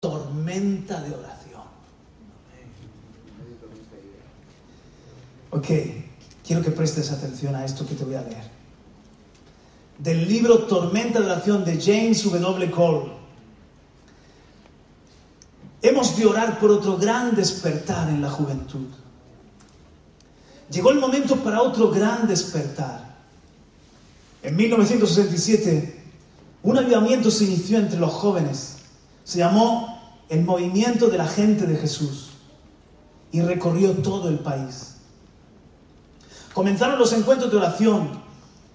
tormenta de oración. Ok, quiero que prestes atención a esto que te voy a leer. Del libro Tormenta de oración de James W. Cole. Hemos de orar por otro gran despertar en la juventud. Llegó el momento para otro gran despertar. En 1967, un avivamiento se inició entre los jóvenes. Se llamó el movimiento de la gente de Jesús y recorrió todo el país. Comenzaron los encuentros de oración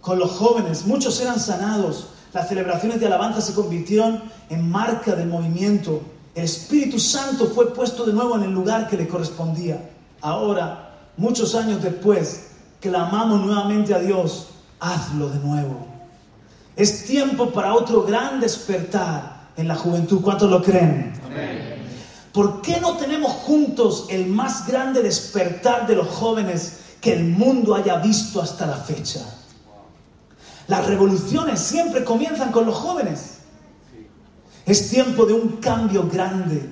con los jóvenes, muchos eran sanados, las celebraciones de alabanza se convirtieron en marca del movimiento, el Espíritu Santo fue puesto de nuevo en el lugar que le correspondía. Ahora, muchos años después, clamamos nuevamente a Dios, hazlo de nuevo. Es tiempo para otro gran despertar en la juventud. ¿Cuántos lo creen? ¿Por qué no tenemos juntos el más grande despertar de los jóvenes que el mundo haya visto hasta la fecha? Las revoluciones siempre comienzan con los jóvenes. Es tiempo de un cambio grande.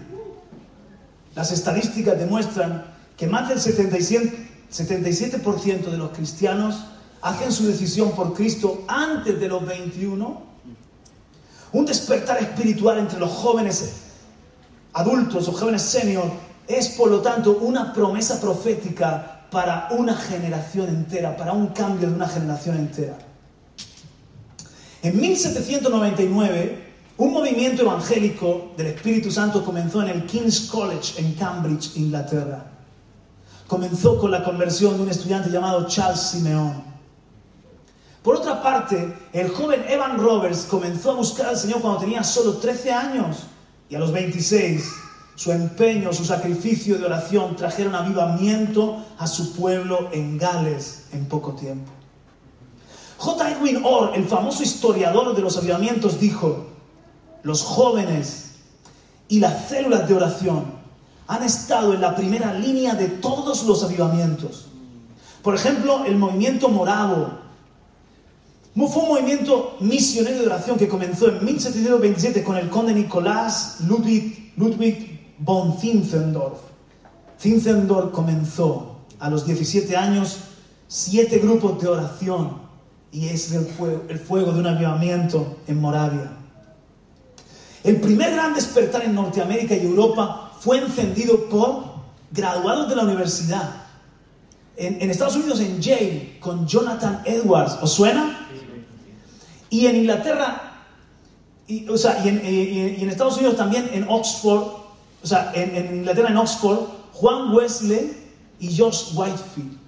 Las estadísticas demuestran que más del 77%, 77% de los cristianos hacen su decisión por Cristo antes de los 21. Un despertar espiritual entre los jóvenes adultos o jóvenes senior es por lo tanto una promesa profética para una generación entera, para un cambio de una generación entera. En 1799, un movimiento evangélico del Espíritu Santo comenzó en el King's College en Cambridge, Inglaterra. Comenzó con la conversión de un estudiante llamado Charles Simeon. Por otra parte, el joven Evan Roberts comenzó a buscar al Señor cuando tenía solo 13 años y a los 26 su empeño, su sacrificio de oración trajeron avivamiento a su pueblo en Gales en poco tiempo. J. Edwin Orr, el famoso historiador de los avivamientos, dijo, los jóvenes y las células de oración han estado en la primera línea de todos los avivamientos. Por ejemplo, el movimiento moravo fue un movimiento misionero de oración que comenzó en 1727 con el conde Nicolás Ludwig, von Zinzendorf. Zinzendorf comenzó a los 17 años siete grupos de oración y es el fuego, el fuego de un avivamiento en Moravia. El primer gran despertar en Norteamérica y Europa fue encendido por graduados de la universidad. En, en Estados Unidos, en Yale, con Jonathan Edwards. ¿Os suena? Y en Inglaterra, y, o sea, y en, y en, Estados Unidos también en Oxford, o sea, en, en Inglaterra en Oxford, Juan Wesley y George Whitefield.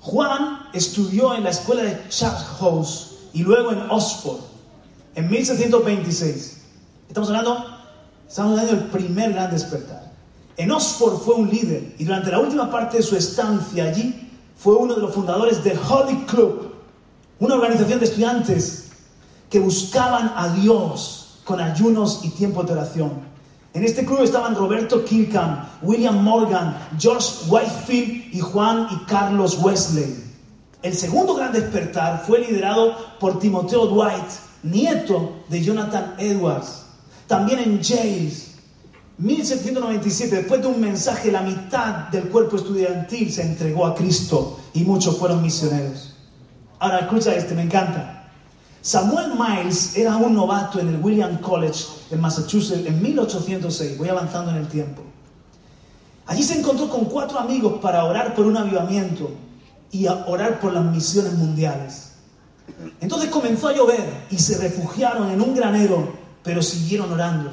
Juan estudió en la escuela de Charles y luego en Oxford en 1726. Estamos hablando, estamos hablando del primer gran despertar. En Oxford fue un líder y durante la última parte de su estancia allí fue uno de los fundadores del Holy Club, una organización de estudiantes que buscaban a Dios con ayunos y tiempo de oración. En este club estaban Roberto Kirkham, William Morgan, George Whitefield y Juan y Carlos Wesley. El segundo gran despertar fue liderado por Timoteo Dwight, nieto de Jonathan Edwards. También en Yale, 1797, después de un mensaje, la mitad del cuerpo estudiantil se entregó a Cristo y muchos fueron misioneros. Ahora escucha este, me encanta. Samuel Miles era un novato en el William College en Massachusetts en 1806. Voy avanzando en el tiempo. Allí se encontró con cuatro amigos para orar por un avivamiento y a orar por las misiones mundiales. Entonces comenzó a llover y se refugiaron en un granero, pero siguieron orando.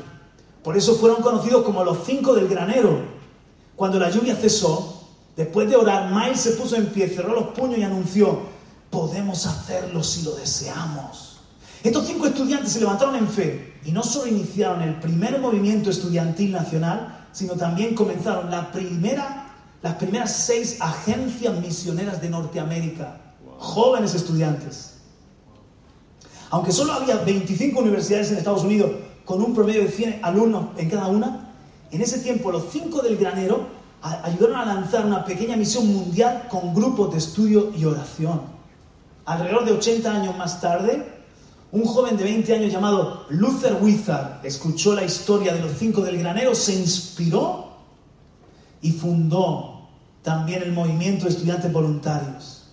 Por eso fueron conocidos como los cinco del granero. Cuando la lluvia cesó, después de orar, Miles se puso en pie, cerró los puños y anunció, podemos hacerlo si lo deseamos. Estos cinco estudiantes se levantaron en fe y no solo iniciaron el primer movimiento estudiantil nacional, sino también comenzaron la primera, las primeras seis agencias misioneras de Norteamérica, jóvenes estudiantes. Aunque solo había 25 universidades en Estados Unidos con un promedio de 100 alumnos en cada una, en ese tiempo los cinco del granero ayudaron a lanzar una pequeña misión mundial con grupos de estudio y oración. Alrededor de 80 años más tarde, un joven de 20 años llamado Luther Wizard escuchó la historia de los cinco del granero, se inspiró y fundó también el movimiento de estudiantes voluntarios.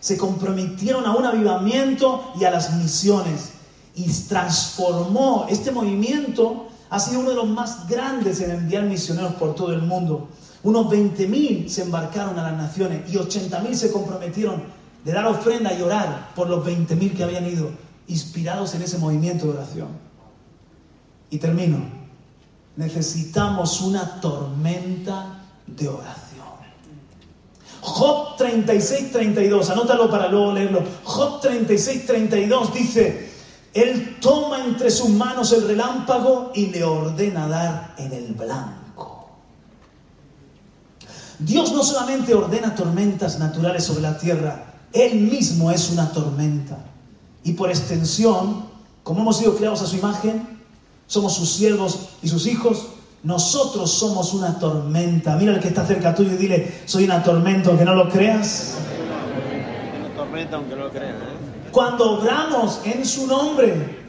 Se comprometieron a un avivamiento y a las misiones y transformó este movimiento. Ha sido uno de los más grandes en enviar misioneros por todo el mundo. Unos 20.000 se embarcaron a las naciones y 80.000 se comprometieron de dar ofrenda y orar por los 20.000 que habían ido inspirados en ese movimiento de oración. Y termino. Necesitamos una tormenta de oración. Job 36, 32, anótalo para luego leerlo. Job 36, 32 dice, Él toma entre sus manos el relámpago y le ordena dar en el blanco. Dios no solamente ordena tormentas naturales sobre la tierra, Él mismo es una tormenta. Y por extensión, como hemos sido creados a su imagen, somos sus siervos y sus hijos, nosotros somos una tormenta. Mira el que está cerca tuyo y dile, soy una tormenta, aunque no lo creas. Una tormenta, aunque no lo creas. ¿eh? Cuando obramos en su nombre.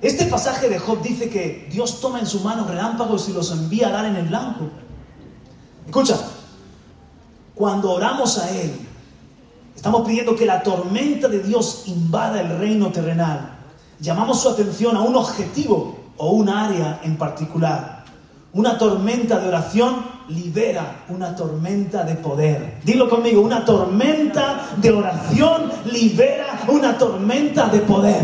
Este pasaje de Job dice que Dios toma en su mano relámpagos y los envía a dar en el blanco. Escucha, cuando oramos a Él, Estamos pidiendo que la tormenta de Dios invada el reino terrenal. Llamamos su atención a un objetivo o un área en particular. Una tormenta de oración libera una tormenta de poder. Dilo conmigo, una tormenta de oración libera una tormenta de poder.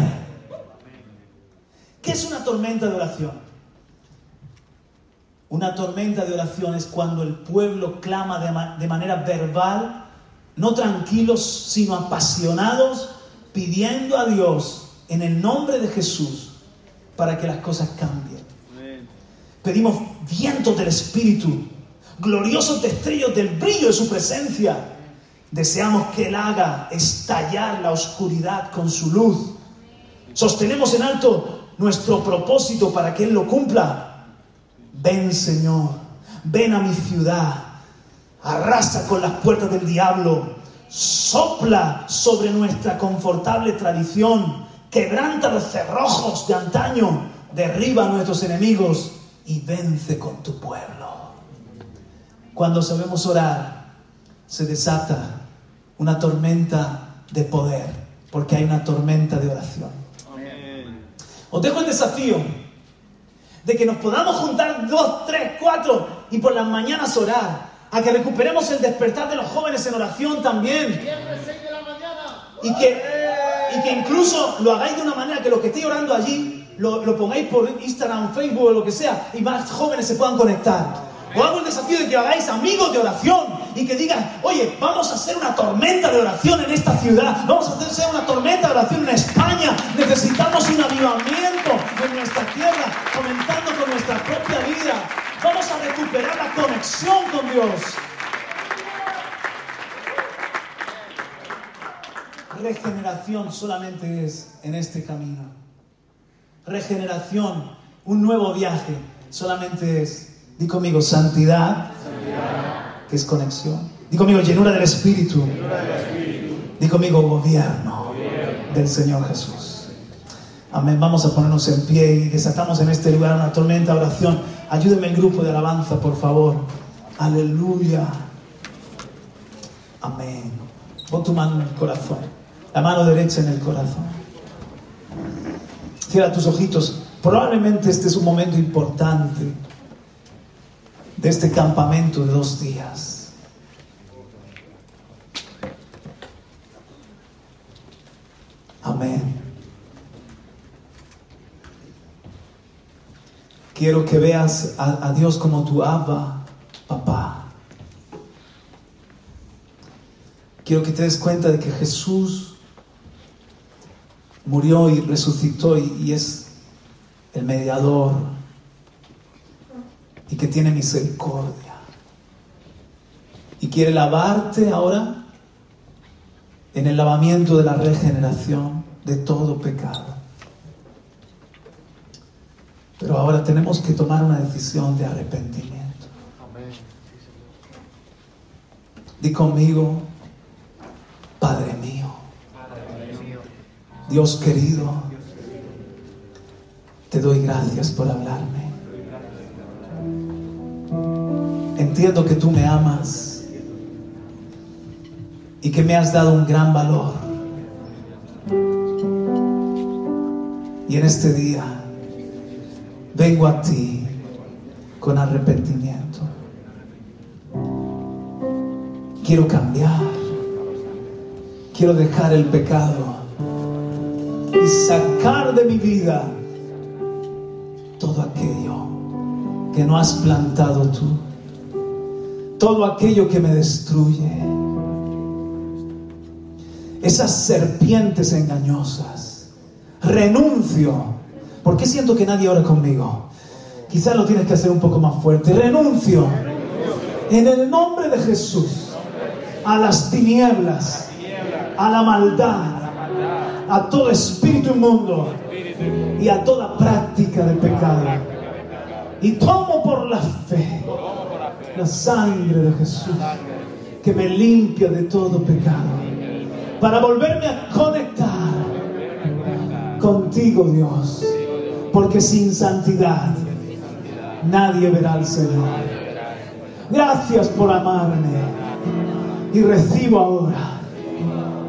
¿Qué es una tormenta de oración? Una tormenta de oración es cuando el pueblo clama de, de manera verbal no tranquilos, sino apasionados, pidiendo a Dios en el nombre de Jesús para que las cosas cambien. Pedimos vientos del Espíritu, gloriosos destellos del brillo de su presencia. Deseamos que Él haga estallar la oscuridad con su luz. Sostenemos en alto nuestro propósito para que Él lo cumpla. Ven Señor, ven a mi ciudad, arrasa con las puertas del diablo, sopla sobre nuestra confortable tradición, quebranta los cerrojos de antaño, derriba a nuestros enemigos y vence con tu pueblo. Cuando sabemos orar, se desata una tormenta de poder, porque hay una tormenta de oración. Os dejo el desafío de que nos podamos juntar dos, tres, cuatro y por las mañanas orar a que recuperemos el despertar de los jóvenes en oración también. Y que, y que incluso lo hagáis de una manera que lo que estéis orando allí lo, lo pongáis por Instagram, Facebook o lo que sea y más jóvenes se puedan conectar. Os hago el desafío de que hagáis amigos de oración y que digan, oye, vamos a hacer una tormenta de oración en esta ciudad, vamos a hacer una tormenta de oración en España, necesitamos un avivamiento en nuestra tierra, comenzando con nuestra propia vida. Vamos a recuperar la conexión con Dios. Regeneración solamente es en este camino. Regeneración, un nuevo viaje, solamente es, di conmigo, santidad, que es conexión. Di conmigo, llenura del Espíritu. Di conmigo, gobierno, del Señor Jesús. Amén. Vamos a ponernos en pie y desatamos en este lugar una tormenta oración. Ayúdeme el grupo de alabanza, por favor. Aleluya. Amén. Pon tu mano en el corazón. La mano derecha en el corazón. Cierra tus ojitos. Probablemente este es un momento importante de este campamento de dos días. Amén. Quiero que veas a, Dios como tu Abba, papá. Quiero que te des cuenta de que Jesús murió y resucitó y, y es el mediador y que tiene misericordia y quiere lavarte ahora en el lavamiento de la regeneración de todo pecado. Pero ahora tenemos que tomar una decisión de arrepentimiento. Di conmigo, Padre mío, Dios querido, te doy gracias por hablarme. Entiendo que tú me amas y que me has dado un gran valor. Y en este día vengo a ti con arrepentimiento. Quiero cambiar. Quiero dejar el pecado y sacar de mi vida todo aquello que no has plantado tú. Todo aquello que me destruye. Esas serpientes engañosas. Renuncio. ¿Por qué siento que nadie ora conmigo? Quizás lo tienes que hacer un poco más fuerte. Renuncio. En el nombre de Jesús. A las tinieblas. A la maldad. A todo espíritu inmundo. Y a toda práctica de pecado. Y tomo por la fe la sangre de Jesús que me limpia de todo pecado. Para volverme a conectar contigo, Dios. Porque sin santidad nadie verá al Señor. Gracias por amarme. Y recibo ahora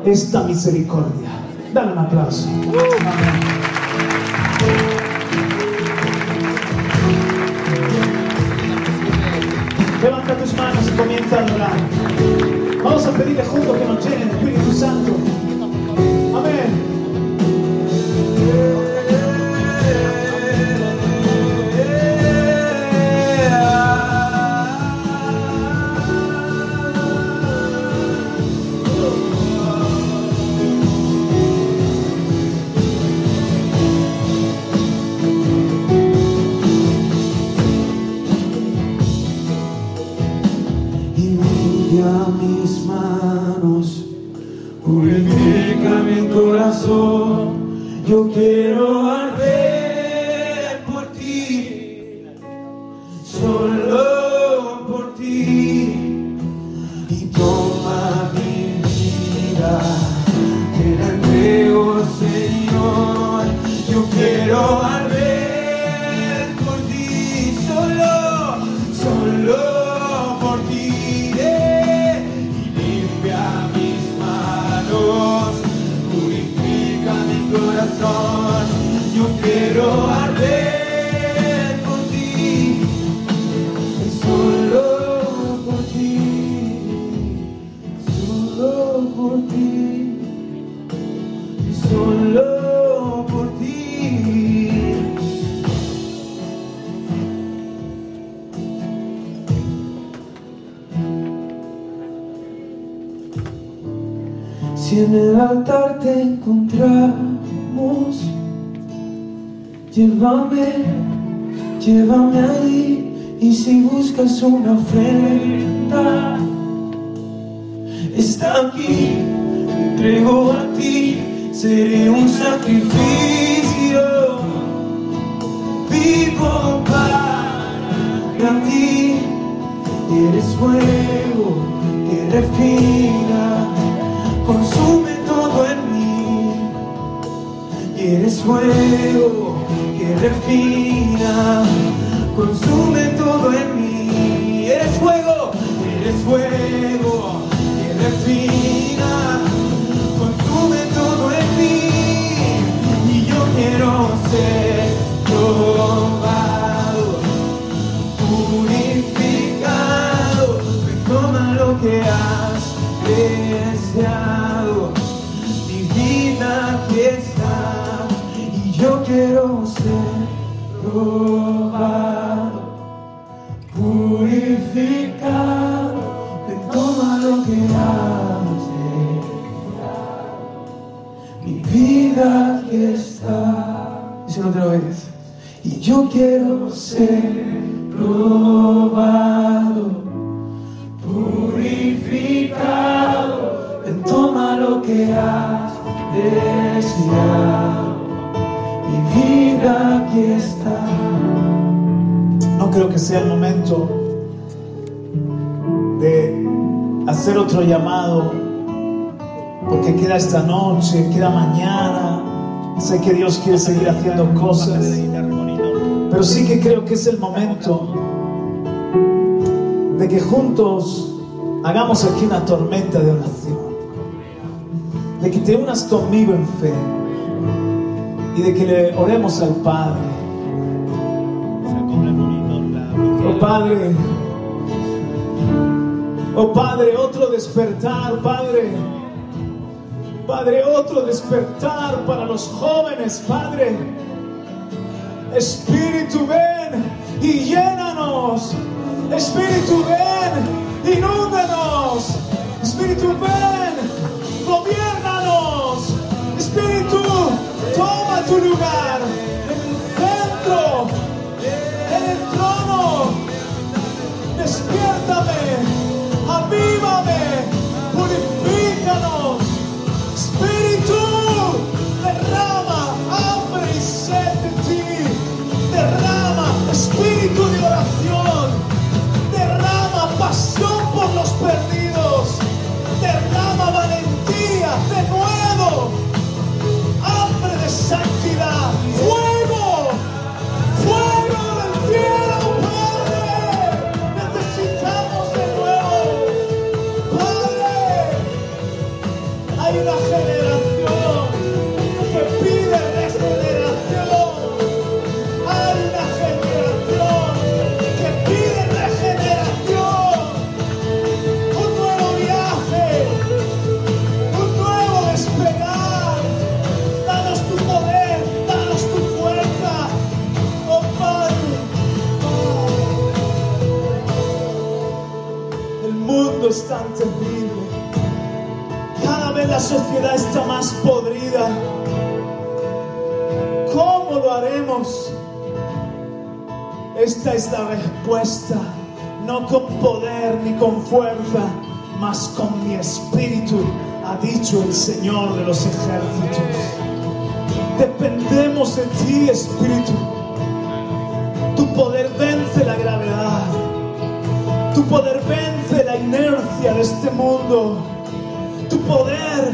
esta misericordia. Dale un aplauso. Amén. Si en el altar te encontramos, llévame, llévame ahí. Y si buscas una ofrenda, está aquí, me entrego a ti, seré un sacrificio. Vivo para ti, eres fuego que refina, eres fuego que refina, consume todo en mí. Eres fuego, eres fuego que refina, consume todo en mí. Y yo quiero ser probado, probado, purificado de todo lo que has Mi vida aquí está, y se lo otra vez. Y yo quiero ser probado, purificado, ven toma lo que has deseado. Mi vida aquí está. Creo que sea el momento de hacer otro llamado, porque queda esta noche, queda mañana. Sé que Dios quiere seguir haciendo cosas, pero sí que creo que es el momento de que juntos hagamos aquí una tormenta de oración, de que te unas conmigo en fe y de que le oremos al Padre. Padre, oh Padre, otro despertar, Padre. Padre, otro despertar para los jóvenes, Padre. Espíritu, ven y llénanos. Espíritu, ven, inúndanos. Espíritu, ven, gobiernanos. Espíritu, toma tu lugar en Despiértame, avívame, purifícanos. Tan terrible. Cada vez la sociedad está más podrida. ¿Cómo lo haremos? Esta es la respuesta. No con poder ni con fuerza, mas con mi espíritu, ha dicho el Señor de los ejércitos. Dependemos de ti, Espíritu. Tu poder vence la gravedad. Tu poder vence la inercia de este mundo. Tu poder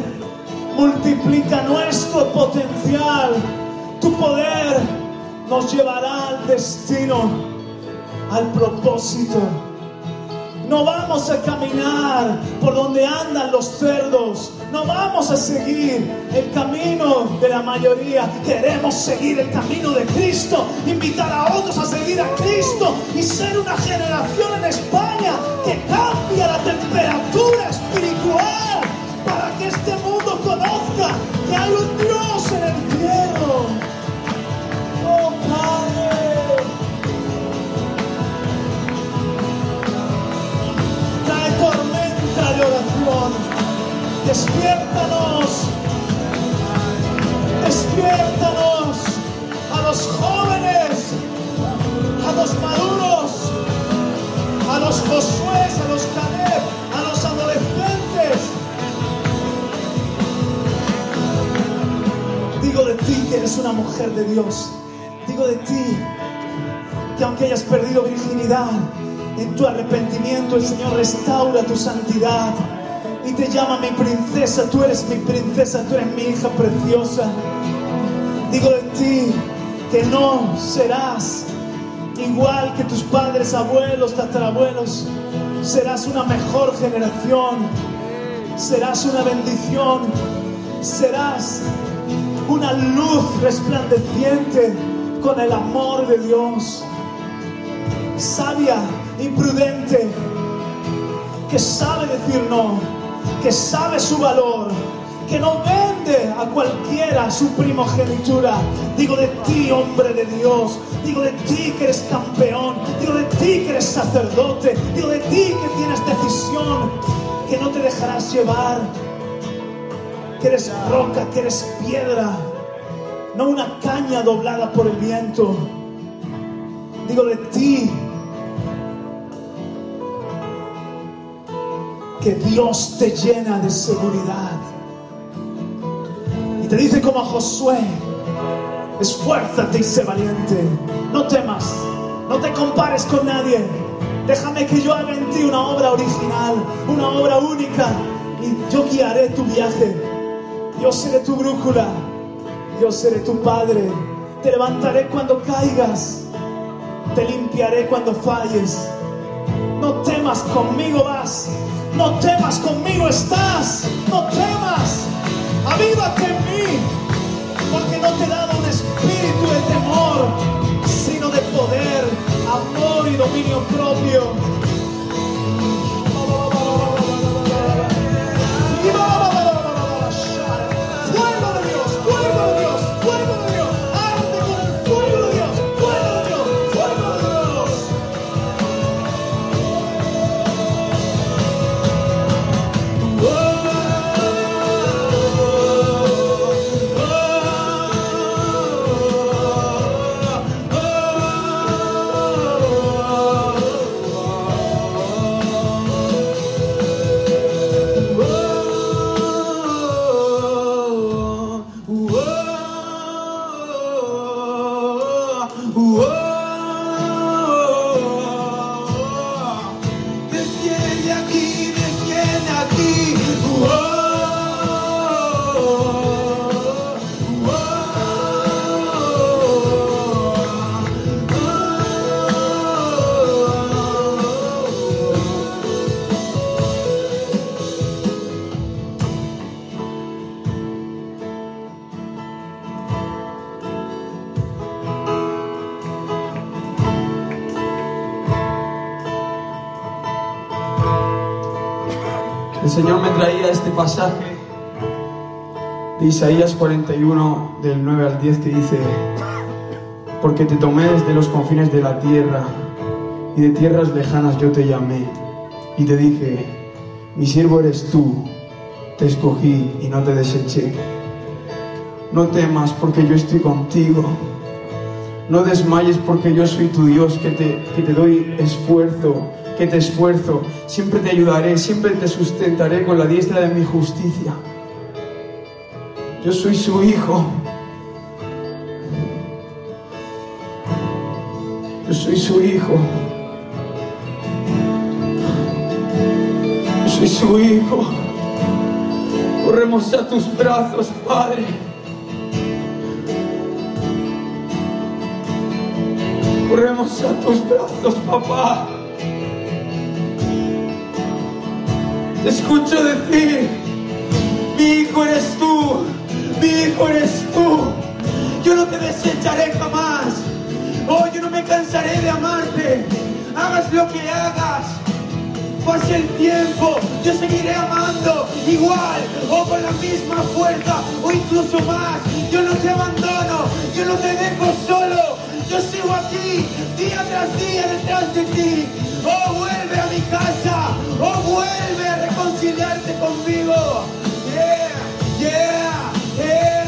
multiplica nuestro potencial. Tu poder nos llevará al destino, al propósito. No vamos a caminar por donde andan los cerdos. No vamos a seguir el camino de la mayoría. Queremos seguir el camino de Cristo. Invitar a otros a seguir a Cristo y ser una generación en España que cambia la temperatura espiritual para que este mundo conozca que hay un Dios en el cielo. Oh Padre. Trae tormenta de oración. Despiértanos. Despiértanos a los jóvenes, a los maduros, a los Josué, a los Caleb, a los adolescentes. Digo de ti que eres una mujer de Dios. Digo de ti que aunque hayas perdido virginidad, en tu arrepentimiento el Señor restaura tu santidad y te llama mi princesa, tú eres mi princesa, tú eres mi hija preciosa. Digo de ti que no serás igual que tus padres, abuelos, tatarabuelos. Serás una mejor generación, serás una bendición, serás una luz resplandeciente con el amor de Dios. Sabia, imprudente, que sabe decir no, que sabe su valor, que no vende a cualquiera su primogenitura. Digo de ti, hombre de Dios, digo de ti que eres campeón, digo de ti que eres sacerdote, digo de ti que tienes decisión, que no te dejarás llevar, que eres roca, que eres piedra, no una caña doblada por el viento. Digo de ti. Que Dios te llena de seguridad. Y te dice como a Josué, esfuérzate y sé valiente. No temas, no te compares con nadie. Déjame que yo haga en ti una obra original, una obra única. Y yo guiaré tu viaje. Yo seré tu brújula. Yo seré tu padre. Te levantaré cuando caigas. Te limpiaré cuando falles. No temas, conmigo vas. No temas, conmigo estás. No temas. Avívate en mí. Porque no te he dado un espíritu de temor, sino de poder, amor y dominio propio. Señor me traía este pasaje de Isaías 41, del 9 al 10, que dice, porque te tomé desde los confines de la tierra y de tierras lejanas yo te llamé y te dije, mi siervo eres tú, te escogí y no te deseché. No temas porque yo estoy contigo. No desmayes porque yo soy tu Dios que te, que te doy esfuerzo, que te esfuerzo. Siempre te ayudaré, siempre te sustentaré con la diestra de mi justicia. Yo soy su hijo. Yo soy su hijo. Yo soy su hijo. Corremos a tus brazos, Padre. Corremos a tus brazos, papá. Te escucho decir, mi hijo eres tú, mi hijo eres tú. Yo no te desecharé jamás. Oh, yo no me cansaré de amarte. Hagas lo que hagas. Pase el tiempo, yo seguiré amando igual o con la misma fuerza o incluso más. Yo no te abandono, yo no te dejo solo. Yo sigo aquí día tras día detrás de ti. Oh, vuelve a mi casa. Vuelve a reconciliarte conmigo. Yeah, yeah, yeah.